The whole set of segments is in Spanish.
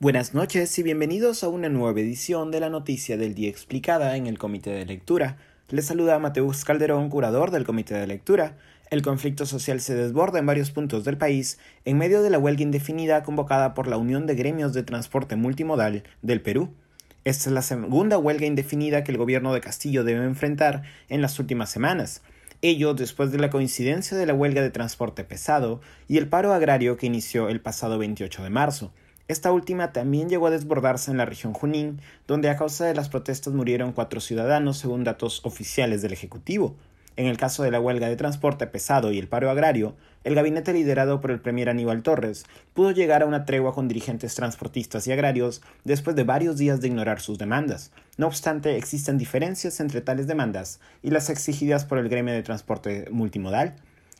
Buenas noches y bienvenidos a una nueva edición de la Noticia del Día Explicada en el Comité de Lectura. Les saluda Mateus Calderón, curador del Comité de Lectura. El conflicto social se desborda en varios puntos del país en medio de la huelga indefinida convocada por la Unión de Gremios de Transporte Multimodal del Perú. Esta es la segunda huelga indefinida que el gobierno de Castillo debe enfrentar en las últimas semanas. Ello después de la coincidencia de la huelga de transporte pesado y el paro agrario que inició el pasado 28 de marzo. Esta última también llegó a desbordarse en la región Junín, donde a causa de las protestas murieron cuatro ciudadanos según datos oficiales del Ejecutivo. En el caso de la huelga de transporte pesado y el paro agrario, el gabinete liderado por el premier Aníbal Torres pudo llegar a una tregua con dirigentes transportistas y agrarios después de varios días de ignorar sus demandas. No obstante, existen diferencias entre tales demandas y las exigidas por el gremio de transporte multimodal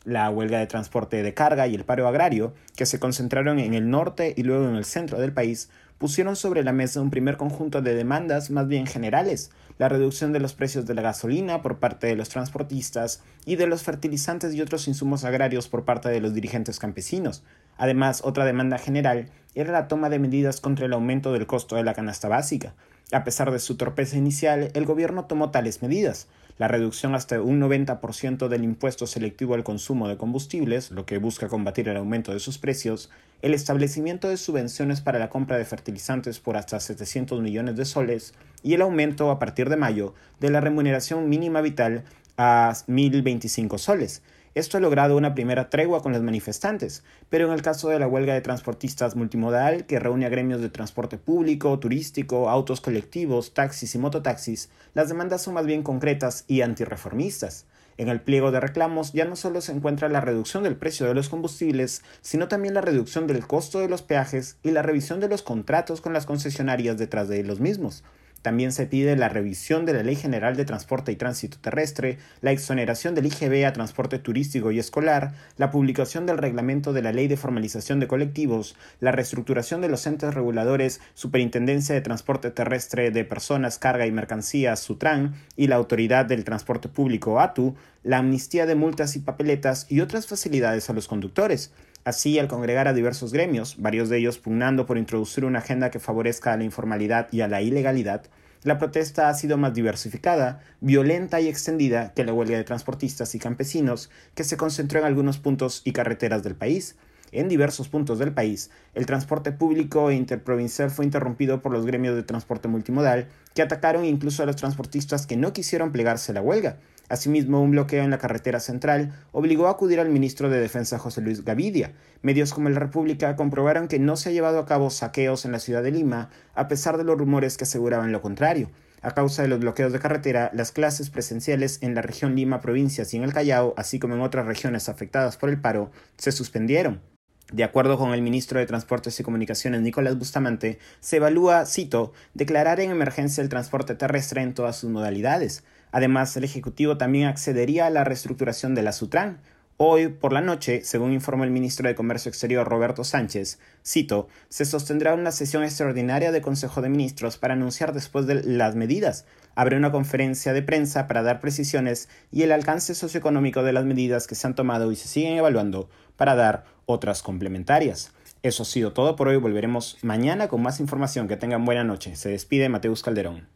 la huelga de transporte de carga y el paro agrario, que se concentraron en el norte y luego en el centro del país, pusieron sobre la mesa un primer conjunto de demandas más bien generales, la reducción de los precios de la gasolina por parte de los transportistas y de los fertilizantes y otros insumos agrarios por parte de los dirigentes campesinos. Además, otra demanda general era la toma de medidas contra el aumento del costo de la canasta básica. A pesar de su torpeza inicial, el gobierno tomó tales medidas, la reducción hasta un 90% del impuesto selectivo al consumo de combustibles, lo que busca combatir el aumento de sus precios, el establecimiento de subvenciones para la compra de fertilizantes por hasta 700 millones de soles y el aumento a partir de mayo de la remuneración mínima vital a 1.025 soles, esto ha logrado una primera tregua con los manifestantes, pero en el caso de la huelga de transportistas multimodal, que reúne a gremios de transporte público, turístico, autos colectivos, taxis y mototaxis, las demandas son más bien concretas y antirreformistas. En el pliego de reclamos ya no solo se encuentra la reducción del precio de los combustibles, sino también la reducción del costo de los peajes y la revisión de los contratos con las concesionarias detrás de los mismos, también se pide la revisión de la Ley General de Transporte y Tránsito Terrestre, la exoneración del IGB a transporte turístico y escolar, la publicación del reglamento de la Ley de Formalización de Colectivos, la reestructuración de los entes reguladores, Superintendencia de Transporte Terrestre de Personas, Carga y Mercancías, SUTRAN, y la Autoridad del Transporte Público, ATU, la amnistía de multas y papeletas y otras facilidades a los conductores. Así, al congregar a diversos gremios, varios de ellos pugnando por introducir una agenda que favorezca a la informalidad y a la ilegalidad, la protesta ha sido más diversificada, violenta y extendida que la huelga de transportistas y campesinos que se concentró en algunos puntos y carreteras del país. En diversos puntos del país, el transporte público e interprovincial fue interrumpido por los gremios de transporte multimodal, que atacaron incluso a los transportistas que no quisieron plegarse a la huelga, Asimismo, un bloqueo en la carretera central obligó a acudir al ministro de Defensa José Luis Gavidia. Medios como La República comprobaron que no se ha llevado a cabo saqueos en la ciudad de Lima, a pesar de los rumores que aseguraban lo contrario. A causa de los bloqueos de carretera, las clases presenciales en la región Lima, provincias y en el Callao, así como en otras regiones afectadas por el paro, se suspendieron. De acuerdo con el ministro de Transportes y Comunicaciones Nicolás Bustamante, se evalúa, cito, declarar en emergencia el transporte terrestre en todas sus modalidades. Además, el Ejecutivo también accedería a la reestructuración de la Sutran. Hoy por la noche, según informó el ministro de Comercio Exterior Roberto Sánchez, cito, se sostendrá una sesión extraordinaria de Consejo de Ministros para anunciar después de las medidas. Habrá una conferencia de prensa para dar precisiones y el alcance socioeconómico de las medidas que se han tomado y se siguen evaluando para dar otras complementarias. Eso ha sido todo por hoy. Volveremos mañana con más información. Que tengan buena noche. Se despide Mateus Calderón.